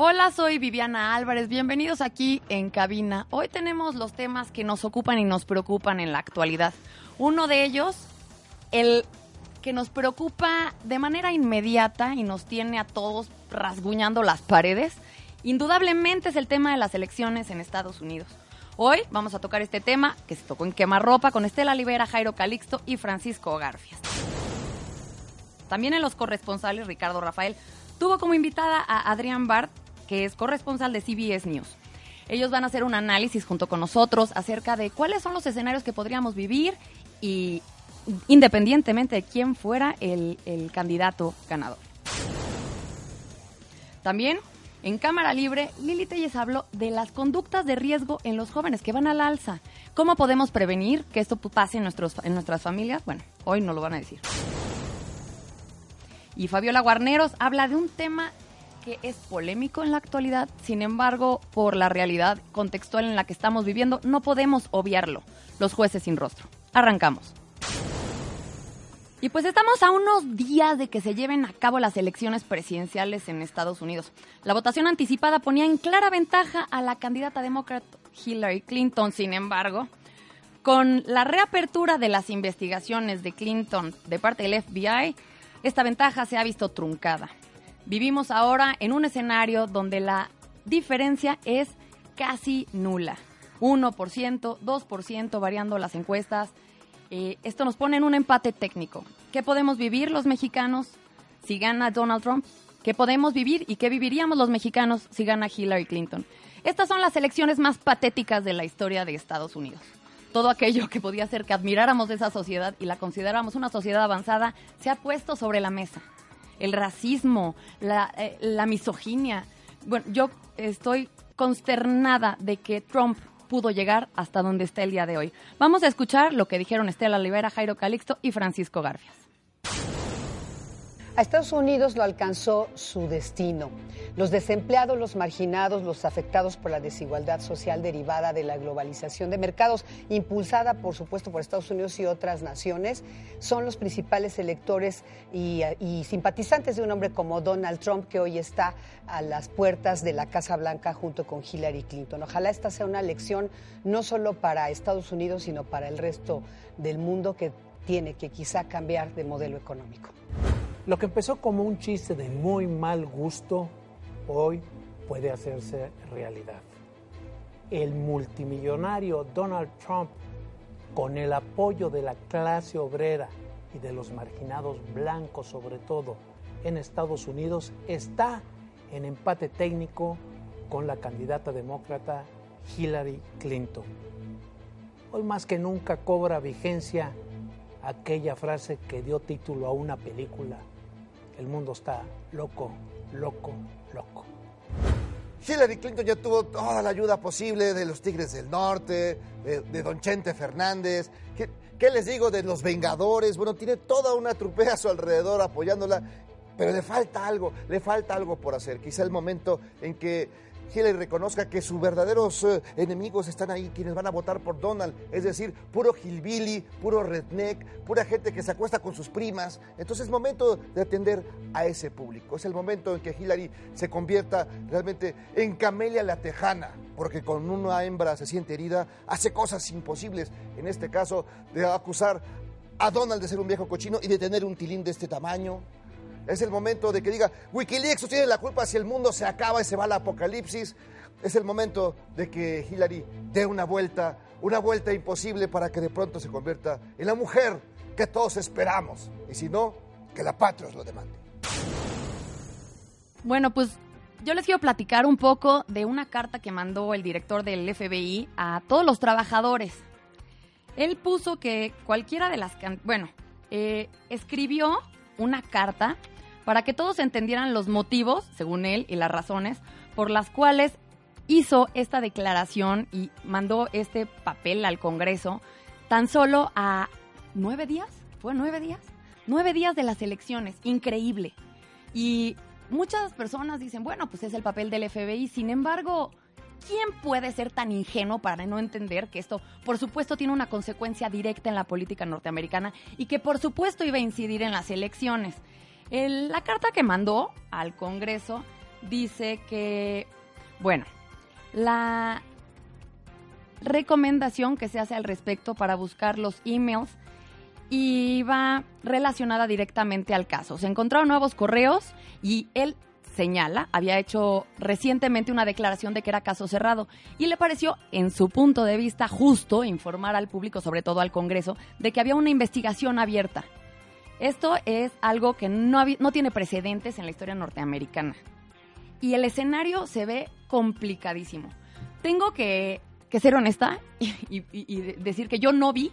Hola, soy Viviana Álvarez. Bienvenidos aquí en Cabina. Hoy tenemos los temas que nos ocupan y nos preocupan en la actualidad. Uno de ellos, el que nos preocupa de manera inmediata y nos tiene a todos rasguñando las paredes, indudablemente es el tema de las elecciones en Estados Unidos. Hoy vamos a tocar este tema que se tocó en Quemarropa con Estela Libera, Jairo Calixto y Francisco Garfias. También en los corresponsales, Ricardo Rafael tuvo como invitada a Adrián Bart, que es corresponsal de CBS News. Ellos van a hacer un análisis junto con nosotros acerca de cuáles son los escenarios que podríamos vivir y independientemente de quién fuera el, candidato ganador. También en Cámara Libre, Lili Telles habló de las conductas de riesgo en los jóvenes que van al alza. ¿Cómo podemos prevenir que esto pase en, nuestros, en nuestras familias? Bueno, hoy no lo van a decir. Y Fabiola Guarneros habla de un tema es polémico en la actualidad, sin embargo, por la realidad contextual en la que estamos viviendo, no podemos obviarlo. Los jueces sin rostro. Arrancamos. Y pues estamos a unos días de que se lleven a cabo las elecciones presidenciales en Estados Unidos. La votación anticipada ponía en clara ventaja a la candidata demócrata Hillary Clinton, sin embargo, con la reapertura de las investigaciones de Clinton de parte del FBI, esta ventaja se ha visto truncada. Vivimos ahora en un escenario donde la diferencia es casi nula. 1%, 2% variando las encuestas, eh, esto nos pone en un empate técnico. ¿Qué podemos vivir los mexicanos si gana Donald Trump? ¿Qué podemos vivir y qué viviríamos los mexicanos si gana Hillary Clinton? Estas son las elecciones más patéticas de la historia de Estados Unidos. Todo aquello que podía hacer que admiráramos esa sociedad y la consideráramos una sociedad avanzada se ha puesto sobre la mesa. El racismo, la, eh, la misoginia. Bueno, yo estoy consternada de que Trump pudo llegar hasta donde está el día de hoy. Vamos a escuchar lo que dijeron Estela Olivera, Jairo Calixto y Francisco Garfias. A Estados Unidos lo alcanzó su destino. Los desempleados, los marginados, los afectados por la desigualdad social derivada de la globalización de mercados, impulsada por supuesto por Estados Unidos y otras naciones, son los principales electores y, simpatizantes de un hombre como Donald Trump, que hoy está a las puertas de la Casa Blanca junto con Hillary Clinton. Ojalá esta sea una lección no solo para Estados Unidos, sino para el resto del mundo que tiene que quizá cambiar de modelo económico. Lo que empezó como un chiste de muy mal gusto, hoy puede hacerse realidad. El multimillonario Donald Trump, con el apoyo de la clase obrera y de los marginados blancos sobre todo en Estados Unidos, está en empate técnico con la candidata demócrata Hillary Clinton. Hoy más que nunca cobra vigencia aquella frase que dio título a una película el mundo está loco, loco, loco. Hillary Clinton ya tuvo toda la ayuda posible de los Tigres del Norte, de, Don Chente Fernández. ¿Qué, ¿Qué, les digo de los Vengadores? Bueno, tiene toda una trupea a su alrededor apoyándola, pero le falta algo, le falta algo por hacer. Quizá el momento en que Hillary reconozca que sus verdaderos eh, enemigos están ahí, quienes van a votar por Donald, es decir, puro hillbilly, puro redneck, pura gente que se acuesta con sus primas. Entonces es momento de atender a ese público. Es el momento en que Hillary se convierta realmente en Camelia la Tejana, porque con una hembra se siente herida, hace cosas imposibles, en este caso de acusar a Donald de ser un viejo cochino y de tener un tilín de este tamaño. Es el momento de que diga, Wikileaks tiene la culpa si el mundo se acaba y se va al apocalipsis. Es el momento de que Hillary dé una vuelta, una vuelta imposible para que de pronto se convierta en la mujer que todos esperamos. Y si no, que la patria os lo demande. Bueno, pues yo les quiero platicar un poco de una carta que mandó el director del FBI a todos los trabajadores. Él puso que cualquiera de las... Bueno, eh, escribió una carta para que todos entendieran los motivos, según él, y las razones por las cuales hizo esta declaración y mandó este papel al Congreso tan solo a nueve días, ¿fue nueve días? Nueve días de las elecciones, increíble. Y muchas personas dicen, bueno, pues es el papel del FBI, sin embargo, ¿quién puede ser tan ingenuo para no entender que esto, por supuesto, tiene una consecuencia directa en la política norteamericana y que, por supuesto, iba a incidir en las elecciones? La carta que mandó al Congreso dice que, bueno, la recomendación que se hace al respecto para buscar los emails iba relacionada directamente al caso. Se encontraron nuevos correos y él señala, había hecho recientemente una declaración de que era caso cerrado y le pareció, en su punto de vista, justo informar al público, sobre todo al Congreso, de que había una investigación abierta. Esto es algo que no, no tiene precedentes en la historia norteamericana. Y el escenario se ve complicadísimo. Tengo que, ser honesta y, decir que yo no vi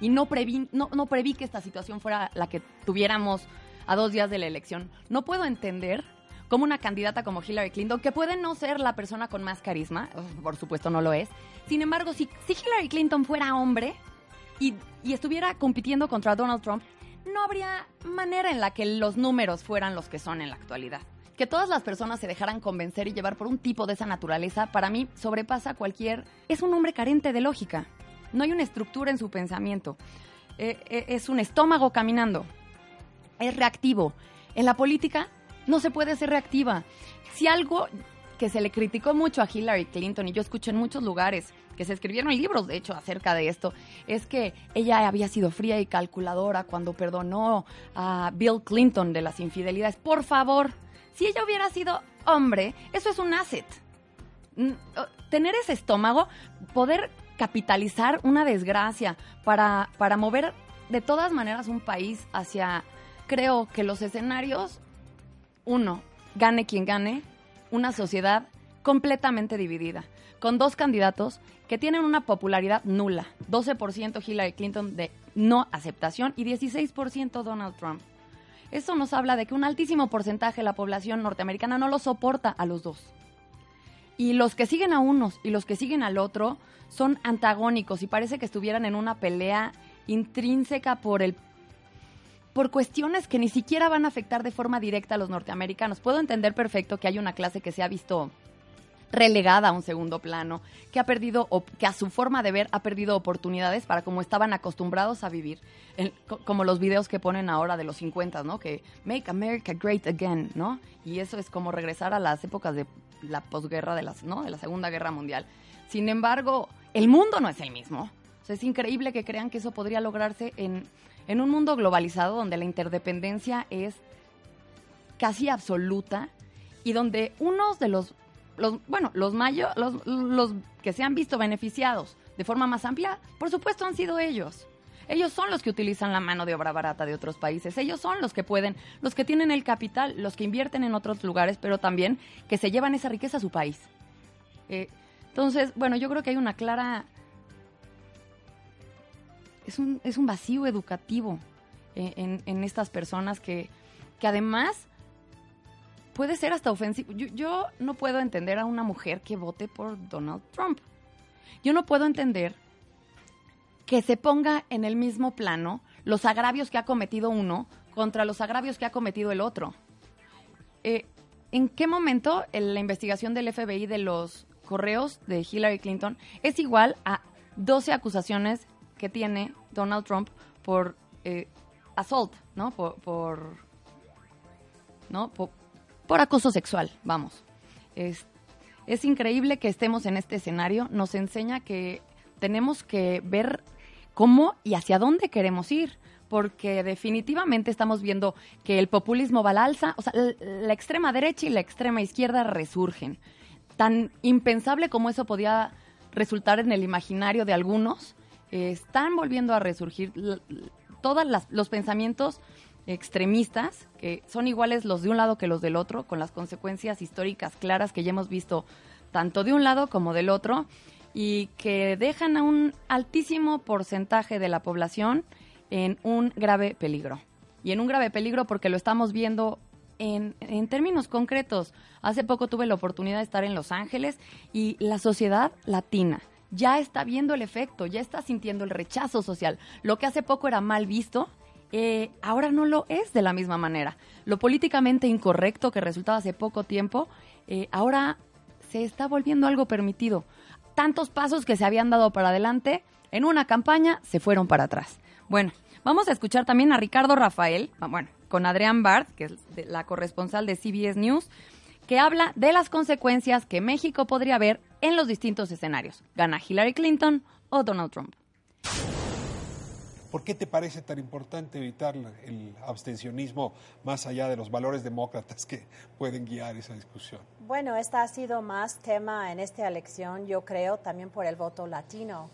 y no preví, no, no que esta situación fuera la que tuviéramos a dos días de la elección. No puedo entender cómo una candidata como Hillary Clinton, que puede no ser la persona con más carisma, por supuesto no lo es, sin embargo, si, si Hillary Clinton fuera hombre y estuviera compitiendo contra Donald Trump, no habría manera en la que los números fueran los que son en la actualidad. Que todas las personas se dejaran convencer y llevar por un tipo de esa naturaleza, para mí sobrepasa cualquier... Es un hombre carente de lógica. No hay una estructura en su pensamiento. Eh, eh, es un estómago caminando. Es reactivo. En la política no se puede ser reactiva. Si algo que se le criticó mucho a Hillary Clinton, y yo escuché en muchos lugares que se escribieron libros, de hecho, acerca de esto, es que ella había sido fría y calculadora cuando perdonó a Bill Clinton de las infidelidades. Por favor, si ella hubiera sido hombre, eso es un asset. Tener ese estómago, poder capitalizar una desgracia para, para mover de todas maneras un país hacia, creo que los escenarios, uno, gane quien gane, una sociedad completamente dividida, con dos candidatos que tienen una popularidad nula, 12% Hillary Clinton de no aceptación y 16% Donald Trump. Eso nos habla de que un altísimo porcentaje de la población norteamericana no lo soporta a los dos. Y los que siguen a unos y los que siguen al otro son antagónicos y parece que estuvieran en una pelea intrínseca por el por cuestiones que ni siquiera van a afectar de forma directa a los norteamericanos. Puedo entender perfecto que hay una clase que se ha visto relegada a un segundo plano, que ha perdido, o que a su forma de ver ha perdido oportunidades para como estaban acostumbrados a vivir, como los videos que ponen ahora de los 50, ¿no? Que Make America Great Again, ¿no? Y eso es como regresar a las épocas de la posguerra, de, las, ¿no? de la Segunda Guerra Mundial. Sin embargo, el mundo no es el mismo. es increíble que crean que eso podría lograrse en, en un mundo globalizado donde la interdependencia es casi absoluta y donde unos de los los, bueno, los, mayo, los, los que se han visto beneficiados de forma más amplia, por supuesto han sido ellos. Ellos son los que utilizan la mano de obra barata de otros países. Ellos son los que pueden, los que tienen el capital, los que invierten en otros lugares, pero también que se llevan esa riqueza a su país. Eh, entonces, bueno, yo creo que hay una clara... Es un, es un vacío educativo eh, en, en, estas personas que, que además puede ser hasta ofensivo. Yo, no puedo entender a una mujer que vote por Donald Trump. Yo no puedo entender que se ponga en el mismo plano los agravios que ha cometido uno contra los agravios que ha cometido el otro. Eh, ¿En qué momento la investigación del FBI de los correos de Hillary Clinton es igual a 12 acusaciones que tiene Donald Trump por eh, assault, ¿no? Por, por ¿no? Por, por acoso sexual, vamos. Es, increíble que estemos en este escenario, nos enseña que tenemos que ver cómo y hacia dónde queremos ir, porque definitivamente estamos viendo que el populismo va al alza, o sea, la, extrema derecha y la extrema izquierda resurgen. Tan impensable como eso podía resultar en el imaginario de algunos, están volviendo a resurgir todos los pensamientos extremistas, que son iguales los de un lado que los del otro, con las consecuencias históricas claras que ya hemos visto tanto de un lado como del otro, y que dejan a un altísimo porcentaje de la población en un grave peligro. Y en un grave peligro porque lo estamos viendo en, en, términos concretos. Hace poco tuve la oportunidad de estar en Los Ángeles y la sociedad latina ya está viendo el efecto, ya está sintiendo el rechazo social. Lo que hace poco era mal visto, eh, ahora no lo es de la misma manera. Lo políticamente incorrecto que resultaba hace poco tiempo, eh, ahora se está volviendo algo permitido. Tantos pasos que se habían dado para adelante en una campaña se fueron para atrás. Bueno, vamos a escuchar también a Ricardo Rafael, ah, bueno, con Adrián Bart, que es la corresponsal de CBS News, que habla de las consecuencias que México podría ver en los distintos escenarios. ¿Gana Hillary Clinton o Donald Trump? ¿Por qué te parece tan importante evitar el abstencionismo más allá de los valores demócratas que pueden guiar esa discusión? Bueno, esta ha sido más tema en esta elección, yo creo, también por el voto latino,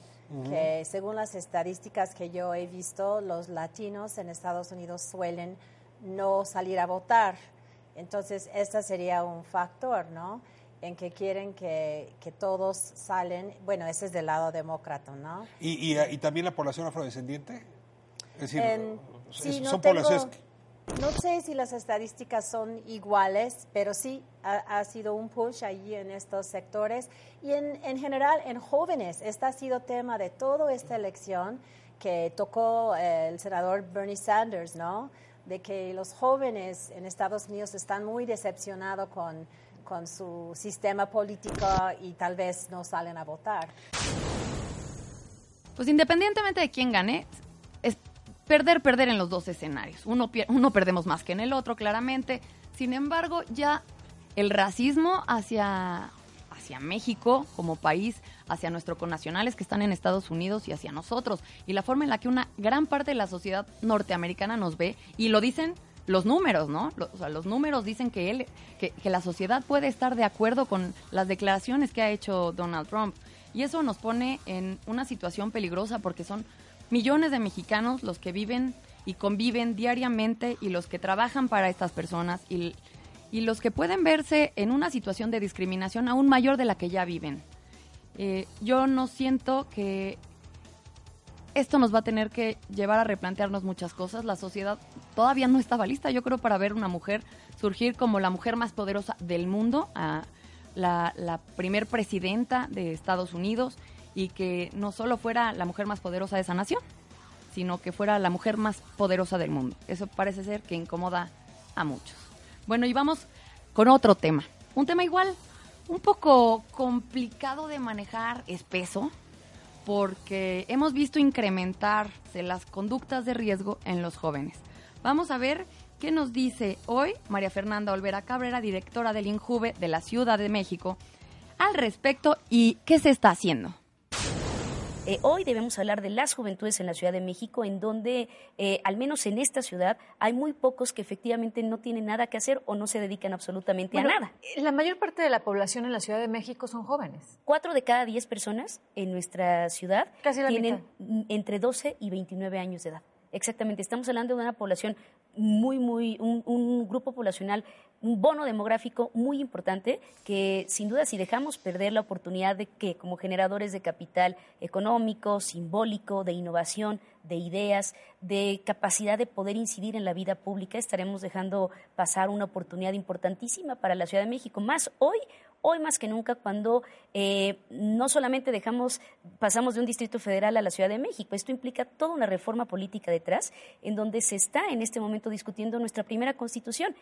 que según las estadísticas que yo he visto, los latinos en Estados Unidos suelen no salir a votar. Entonces, este sería un factor, ¿no? En que quieren que, que, todos salen, bueno, ese es del lado demócrata, ¿no? ¿Y, y, también la población afrodescendiente? Es decir, sí, no son No sé si las estadísticas son iguales, pero sí ha, sido un push allí en estos sectores. Y en, en, general, en jóvenes, este ha sido tema de toda esta elección que tocó eh, el senador Bernie Sanders, ¿no? De que los jóvenes en Estados Unidos están muy decepcionados con con su sistema político y tal vez no salen a votar. Pues independientemente de quién gane, es perder, perder en los dos escenarios. Uno, uno perdemos más que en el otro, claramente. Sin embargo, ya el racismo hacia, hacia México como país, hacia nuestros connacionales que están en Estados Unidos y hacia nosotros, y la forma en la que una gran parte de la sociedad norteamericana nos ve, y lo dicen los números, ¿no? Los, o sea, los números dicen que él, que, que, la sociedad puede estar de acuerdo con las declaraciones que ha hecho Donald Trump. Y eso nos pone en una situación peligrosa porque son millones de mexicanos los que viven y conviven diariamente y los que trabajan para estas personas y, y los que pueden verse en una situación de discriminación aún mayor de la que ya viven. Eh, yo no siento que esto nos va a tener que llevar a replantearnos muchas cosas. La sociedad todavía no estaba lista, yo creo, para ver una mujer surgir como la mujer más poderosa del mundo, la, la primer presidenta de Estados Unidos y que no solo fuera la mujer más poderosa de esa nación, sino que fuera la mujer más poderosa del mundo. Eso parece ser que incomoda a muchos. Bueno, y vamos con otro tema. Un tema igual, un poco complicado de manejar, espeso, porque hemos visto incrementarse las conductas de riesgo en los jóvenes. Vamos a ver qué nos dice hoy María Fernanda Olvera Cabrera, directora del INJUVE de la Ciudad de México, al respecto y qué se está haciendo. Eh, hoy debemos hablar de las juventudes en la Ciudad de México, en donde, eh, al menos en esta ciudad, hay muy pocos que efectivamente no tienen nada que hacer o no se dedican absolutamente a nada. La mayor parte de la población en la Ciudad de México son jóvenes. Cuatro de cada diez personas en nuestra ciudad tienen entre 12 y 29 años de edad. Exactamente, estamos hablando de una población muy, muy, un, grupo poblacional, un bono demográfico muy importante que sin duda si dejamos perder la oportunidad de que como generadores de capital económico, simbólico, de innovación, de ideas, de capacidad de poder incidir en la vida pública, estaremos dejando pasar una oportunidad importantísima para la Ciudad de México, más hoy hoy más que nunca cuando eh, no solamente dejamos, pasamos de un distrito federal a la Ciudad de México, esto implica toda una reforma política detrás, en donde se está en este momento discutiendo nuestra primera constitución.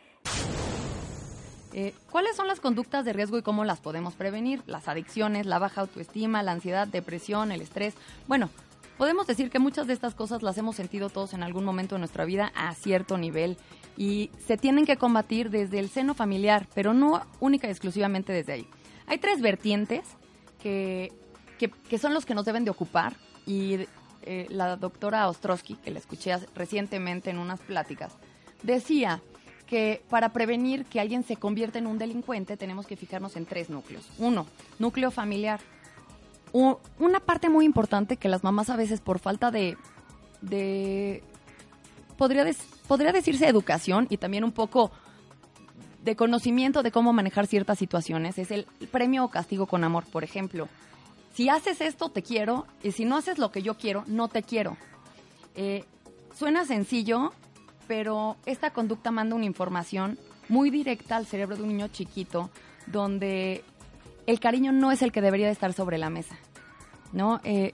Eh, ¿Cuáles son las conductas de riesgo y cómo las podemos prevenir? Las adicciones, la baja autoestima, la ansiedad, depresión, el estrés. Bueno, podemos decir que muchas de estas cosas las hemos sentido todos en algún momento de nuestra vida a cierto nivel y se tienen que combatir desde el seno familiar, pero no única y exclusivamente desde ahí. Hay tres vertientes que, que, son los que nos deben de ocupar y eh, la doctora Ostrowski, que la escuché recientemente en unas pláticas, decía que para prevenir que alguien se convierta en un delincuente tenemos que fijarnos en tres núcleos. Uno, núcleo familiar. Una parte muy importante que las mamás a veces por falta de, de podría, podría decirse educación y también un poco de conocimiento de cómo manejar ciertas situaciones. Es el premio o castigo con amor, por ejemplo. Si haces esto, te quiero, y si no haces lo que yo quiero, no te quiero. Eh, suena sencillo, pero esta conducta manda una información muy directa al cerebro de un niño chiquito, donde el cariño no es el que debería de estar sobre la mesa. ¿No? Eh,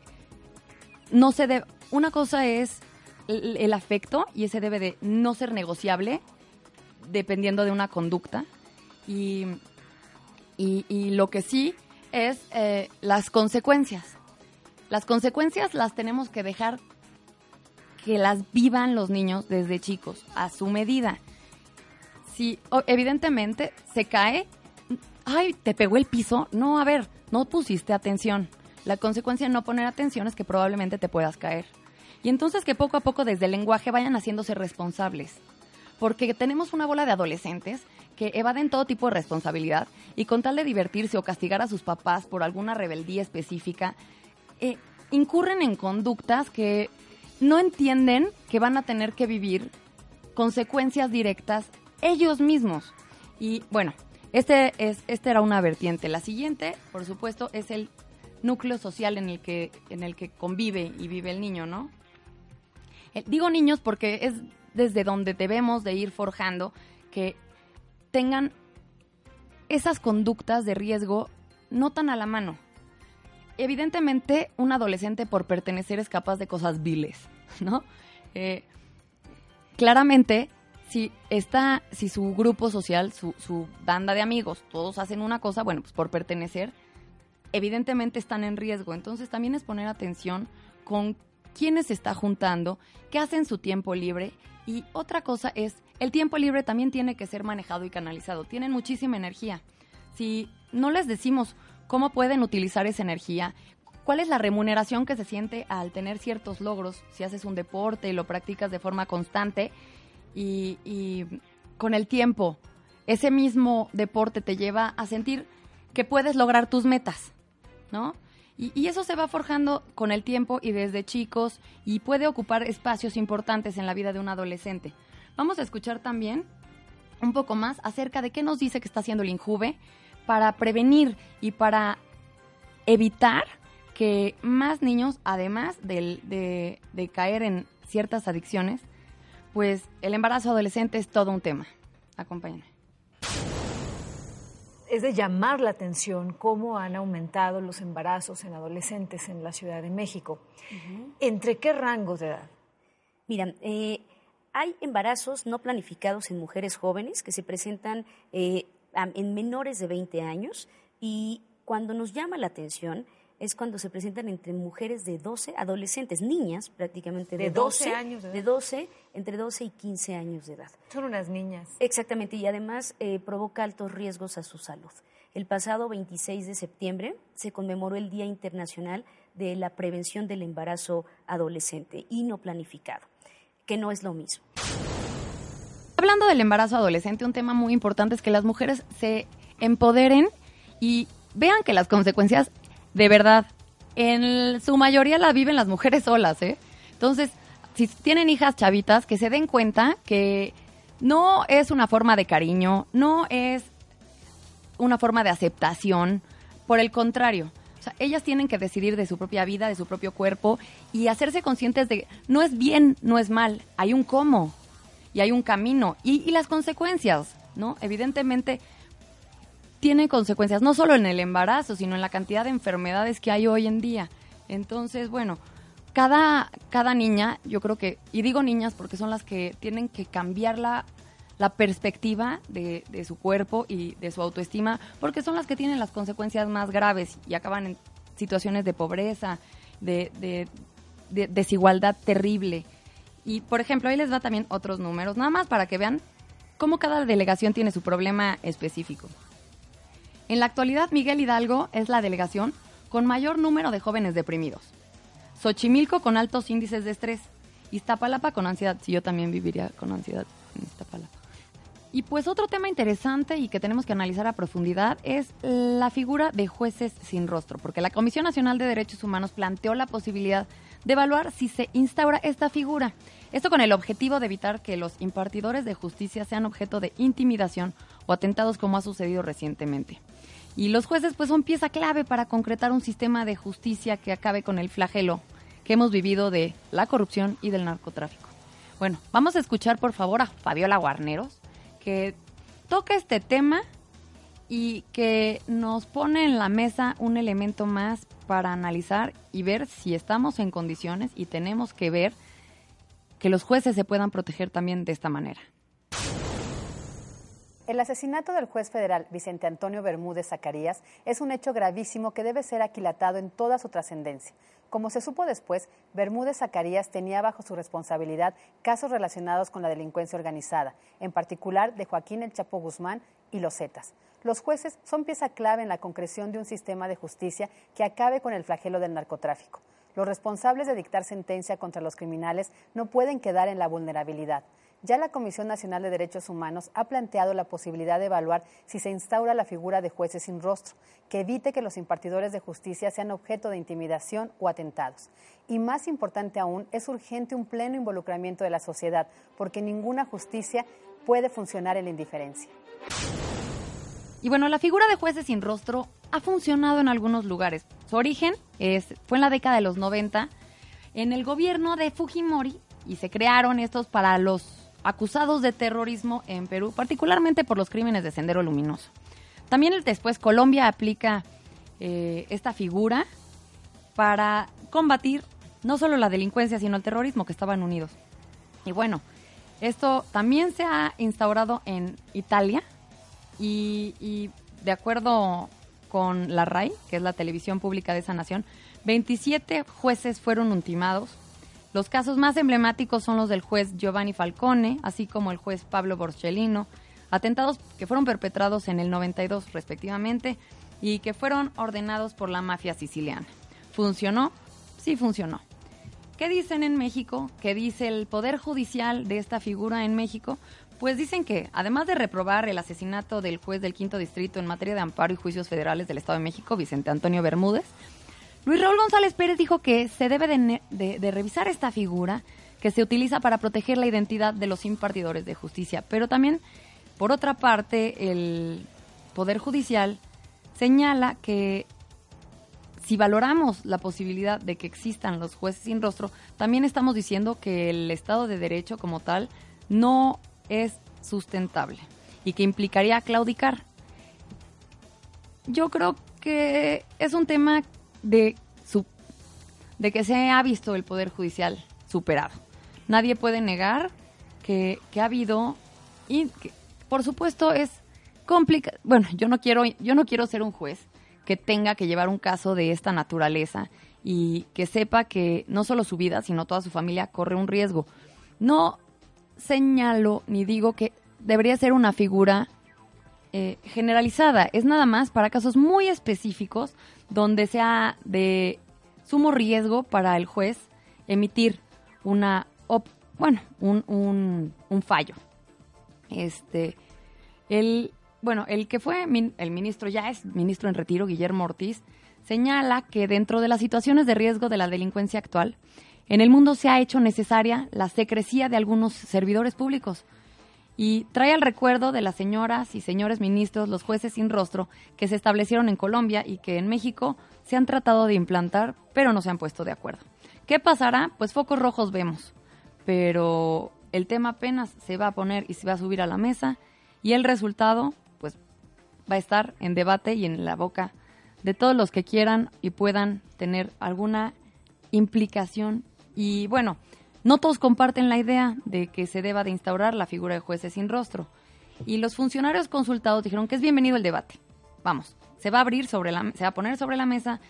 no se debe. Una cosa es el, afecto y ese debe de no ser negociable dependiendo de una conducta. Y, y, lo que sí es eh, las consecuencias. Las consecuencias las tenemos que dejar que las vivan los niños desde chicos, a su medida. Si evidentemente se cae, ay, te pegó el piso. No, a ver, no pusiste atención. La consecuencia de no poner atención es que probablemente te puedas caer. Y entonces que poco a poco desde el lenguaje vayan haciéndose responsables. Porque tenemos una bola de adolescentes que evaden todo tipo de responsabilidad y con tal de divertirse o castigar a sus papás por alguna rebeldía específica, eh, incurren en conductas que no entienden que van a tener que vivir consecuencias directas ellos mismos. Y bueno, este, es, este era una vertiente. La siguiente, por supuesto, es el núcleo social en el que, en el que convive y vive el niño, ¿no? Eh, digo niños porque es desde donde debemos de ir forjando que tengan esas conductas de riesgo no tan a la mano. Evidentemente, un adolescente por pertenecer es capaz de cosas viles, ¿no? Eh, claramente, si está, si su grupo social, su, su banda de amigos, todos hacen una cosa, bueno, pues por pertenecer, evidentemente están en riesgo. Entonces también es poner atención con quiénes se está juntando, qué hacen su tiempo libre. Y otra cosa es, el tiempo libre también tiene que ser manejado y canalizado. Tienen muchísima energía. Si no les decimos cómo pueden utilizar esa energía, cuál es la remuneración que se siente al tener ciertos logros, si haces un deporte y lo practicas de forma constante, y, con el tiempo ese mismo deporte te lleva a sentir que puedes lograr tus metas, ¿no? Y, y, eso se va forjando con el tiempo y desde chicos y puede ocupar espacios importantes en la vida de un adolescente. Vamos a escuchar también un poco más acerca de qué nos dice que está haciendo el INJUVE para prevenir y para evitar que más niños, además de, de caer en ciertas adicciones, pues el embarazo adolescente es todo un tema. Acompáñenme. Es de llamar la atención cómo han aumentado los embarazos en adolescentes en la Ciudad de México. ¿Entre qué rangos de edad? Mira, eh, hay embarazos no planificados en mujeres jóvenes que se presentan eh, en menores de 20 años y cuando nos llama la atención es cuando se presentan entre mujeres de 12, adolescentes, niñas prácticamente de, 12, años de, 12, entre 12 y 15 años de edad. Son unas niñas. Exactamente, y además eh, provoca altos riesgos a su salud. El pasado 26 de septiembre se conmemoró el Día Internacional de la Prevención del Embarazo Adolescente y no planificado, que no es lo mismo. Hablando del embarazo adolescente, un tema muy importante es que las mujeres se empoderen y vean que las consecuencias de verdad, en su mayoría la viven las mujeres solas, ¿eh? Entonces, si tienen hijas chavitas, que se den cuenta que no es una forma de cariño, no es una forma de aceptación, por el contrario. O sea, ellas tienen que decidir de su propia vida, de su propio cuerpo y hacerse conscientes de no es bien, no es mal, hay un cómo y hay un camino y, y las consecuencias, ¿no? Evidentemente, tiene consecuencias, no solo en el embarazo, sino en la cantidad de enfermedades que hay hoy en día. Entonces, bueno, cada, cada niña, yo creo que, y digo niñas porque son las que tienen que cambiar la, la perspectiva de, de, su cuerpo y de su autoestima, porque son las que tienen las consecuencias más graves y acaban en situaciones de pobreza, de, de, de desigualdad terrible. Y, por ejemplo, ahí les va también otros números, nada más para que vean cómo cada delegación tiene su problema específico. En la actualidad, Miguel Hidalgo es la delegación con mayor número de jóvenes deprimidos. Xochimilco con altos índices de estrés. Iztapalapa con ansiedad. Si yo también viviría con ansiedad en Iztapalapa. Y pues otro tema interesante y que tenemos que analizar a profundidad es la figura de jueces sin rostro, porque la Comisión Nacional de Derechos Humanos planteó la posibilidad de evaluar si se instaura esta figura. Esto con el objetivo de evitar que los impartidores de justicia sean objeto de intimidación o atentados como ha sucedido recientemente. Y los jueces pues son pieza clave para concretar un sistema de justicia que acabe con el flagelo que hemos vivido de la corrupción y del narcotráfico. Bueno, vamos a escuchar por favor a Fabiola Guarneros, que toca este tema y que nos pone en la mesa un elemento más para analizar y ver si estamos en condiciones y tenemos que ver que los jueces se puedan proteger también de esta manera. El asesinato del juez federal Vicente Antonio Bermúdez Zacarías es un hecho gravísimo que debe ser aquilatado en toda su trascendencia. Como se supo después, Bermúdez Zacarías tenía bajo su responsabilidad casos relacionados con la delincuencia organizada, en particular de Joaquín El Chapo Guzmán y los Zetas. Los jueces son pieza clave en la concreción de un sistema de justicia que acabe con el flagelo del narcotráfico. Los responsables de dictar sentencia contra los criminales no pueden quedar en la vulnerabilidad. Ya la Comisión Nacional de Derechos Humanos ha planteado la posibilidad de evaluar si se instaura la figura de jueces sin rostro, que evite que los impartidores de justicia sean objeto de intimidación o atentados. Y más importante aún, es urgente un pleno involucramiento de la sociedad, porque ninguna justicia puede funcionar en la indiferencia. Y bueno, la figura de jueces sin rostro ha funcionado en algunos lugares. Su origen es, fue en la década de los 90 en el gobierno de Fujimori y se crearon estos para los acusados de terrorismo en Perú, particularmente por los crímenes de Sendero Luminoso. También después Colombia aplica eh, esta figura para combatir no solo la delincuencia, sino el terrorismo que estaban unidos. Y bueno, esto también se ha instaurado en Italia, y, de acuerdo con la RAI, que es la televisión pública de esa nación, 27 jueces fueron ultimados. Los casos más emblemáticos son los del juez Giovanni Falcone, así como el juez Pablo Borsellino, atentados que fueron perpetrados en el 92 respectivamente y que fueron ordenados por la mafia siciliana. ¿Funcionó? Sí funcionó. ¿Qué dicen en México? ¿Qué dice el Poder Judicial de esta figura en México? Pues dicen que, además de reprobar el asesinato del juez del quinto distrito en materia de amparo y juicios federales del Estado de México, Vicente Antonio Bermúdez, Luis Raúl González Pérez dijo que se debe de, revisar esta figura que se utiliza para proteger la identidad de los impartidores de justicia. Pero también, por otra parte, el Poder Judicial señala que si valoramos la posibilidad de que existan los jueces sin rostro, también estamos diciendo que el Estado de Derecho como tal no es sustentable y que implicaría claudicar. Yo creo que es un tema de, su, de que se ha visto el Poder Judicial superado. Nadie puede negar que, ha habido y por supuesto es complicado. Bueno, yo no quiero yo no quiero ser un juez que tenga que llevar un caso de esta naturaleza y que sepa que no solo su vida, sino toda su familia corre un riesgo. No señalo ni digo que debería ser una figura eh, generalizada. Es nada más para casos muy específicos donde sea de sumo riesgo para el juez emitir una bueno un, un, un, fallo. Este el bueno el que fue el ministro ya es ministro en retiro Guillermo Ortiz señala que dentro de las situaciones de riesgo de la delincuencia actual en el mundo se ha hecho necesaria la secrecía de algunos servidores públicos y trae al recuerdo de las señoras y señores ministros, los jueces sin rostro, que se establecieron en Colombia y que en México se han tratado de implantar, pero no se han puesto de acuerdo. ¿Qué pasará? Pues focos rojos vemos, pero el tema apenas se va a poner y se va a subir a la mesa y el resultado pues va a estar en debate y en la boca de todos los que quieran y puedan tener alguna implicación y bueno, no todos comparten la idea de que se deba de instaurar la figura de jueces sin rostro. Y los funcionarios consultados dijeron que es bienvenido el debate. Vamos, se va a abrir sobre la, se va a poner sobre la mesa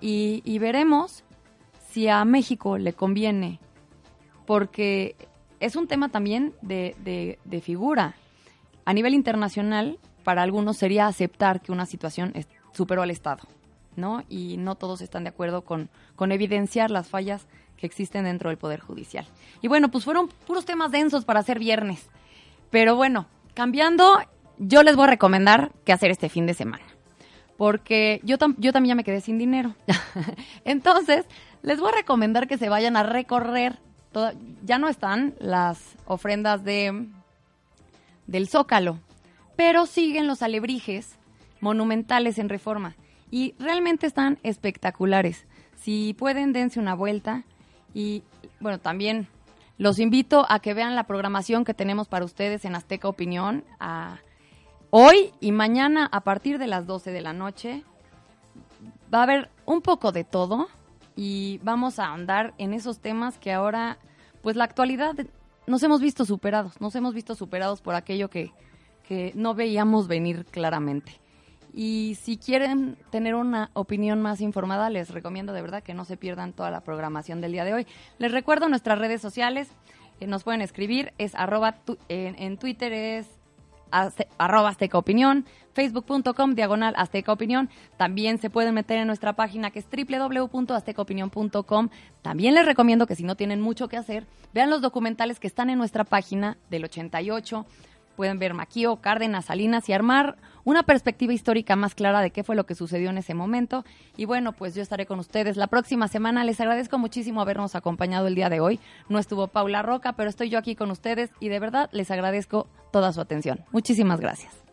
y, veremos si a México le conviene, porque es un tema también de, de, figura. A nivel internacional, para algunos sería aceptar que una situación superó al Estado. ¿no? Y no todos están de acuerdo con, con evidenciar las fallas que existen dentro del Poder Judicial. Y bueno, pues fueron puros temas densos para hacer viernes. Pero bueno, cambiando, yo les voy a recomendar qué hacer este fin de semana. Porque yo, yo también ya me quedé sin dinero. Entonces, les voy a recomendar que se vayan a recorrer. ya no están las ofrendas de del Zócalo, pero siguen los alebrijes monumentales en reforma y realmente están espectaculares. Si pueden, dense una vuelta y bueno, también los invito a que vean la programación que tenemos para ustedes en Azteca Opinión hoy y mañana a partir de las 12 de la noche. Va a haber un poco de todo y vamos a andar en esos temas que ahora, pues la actualidad nos hemos visto superados, nos hemos visto superados por aquello que, que no veíamos venir claramente. Y si quieren tener una opinión más informada, les recomiendo de verdad que no se pierdan toda la programación del día de hoy. Les recuerdo nuestras redes sociales, eh, nos pueden escribir, es arroba, en, Twitter es arroba Azteca Opinión, facebook.com diagonal Azteca Opinión. También se pueden meter en nuestra página que es www.aztecaopinión.com. También les recomiendo que si no tienen mucho que hacer, vean los documentales que están en nuestra página del 88 pueden ver Maquío, Cárdenas, Salinas y armar una perspectiva histórica más clara de qué fue lo que sucedió en ese momento. Y bueno, pues yo estaré con ustedes la próxima semana. Les agradezco muchísimo habernos acompañado el día de hoy. No estuvo Paula Roca, pero estoy yo aquí con ustedes y de verdad les agradezco toda su atención. Muchísimas gracias.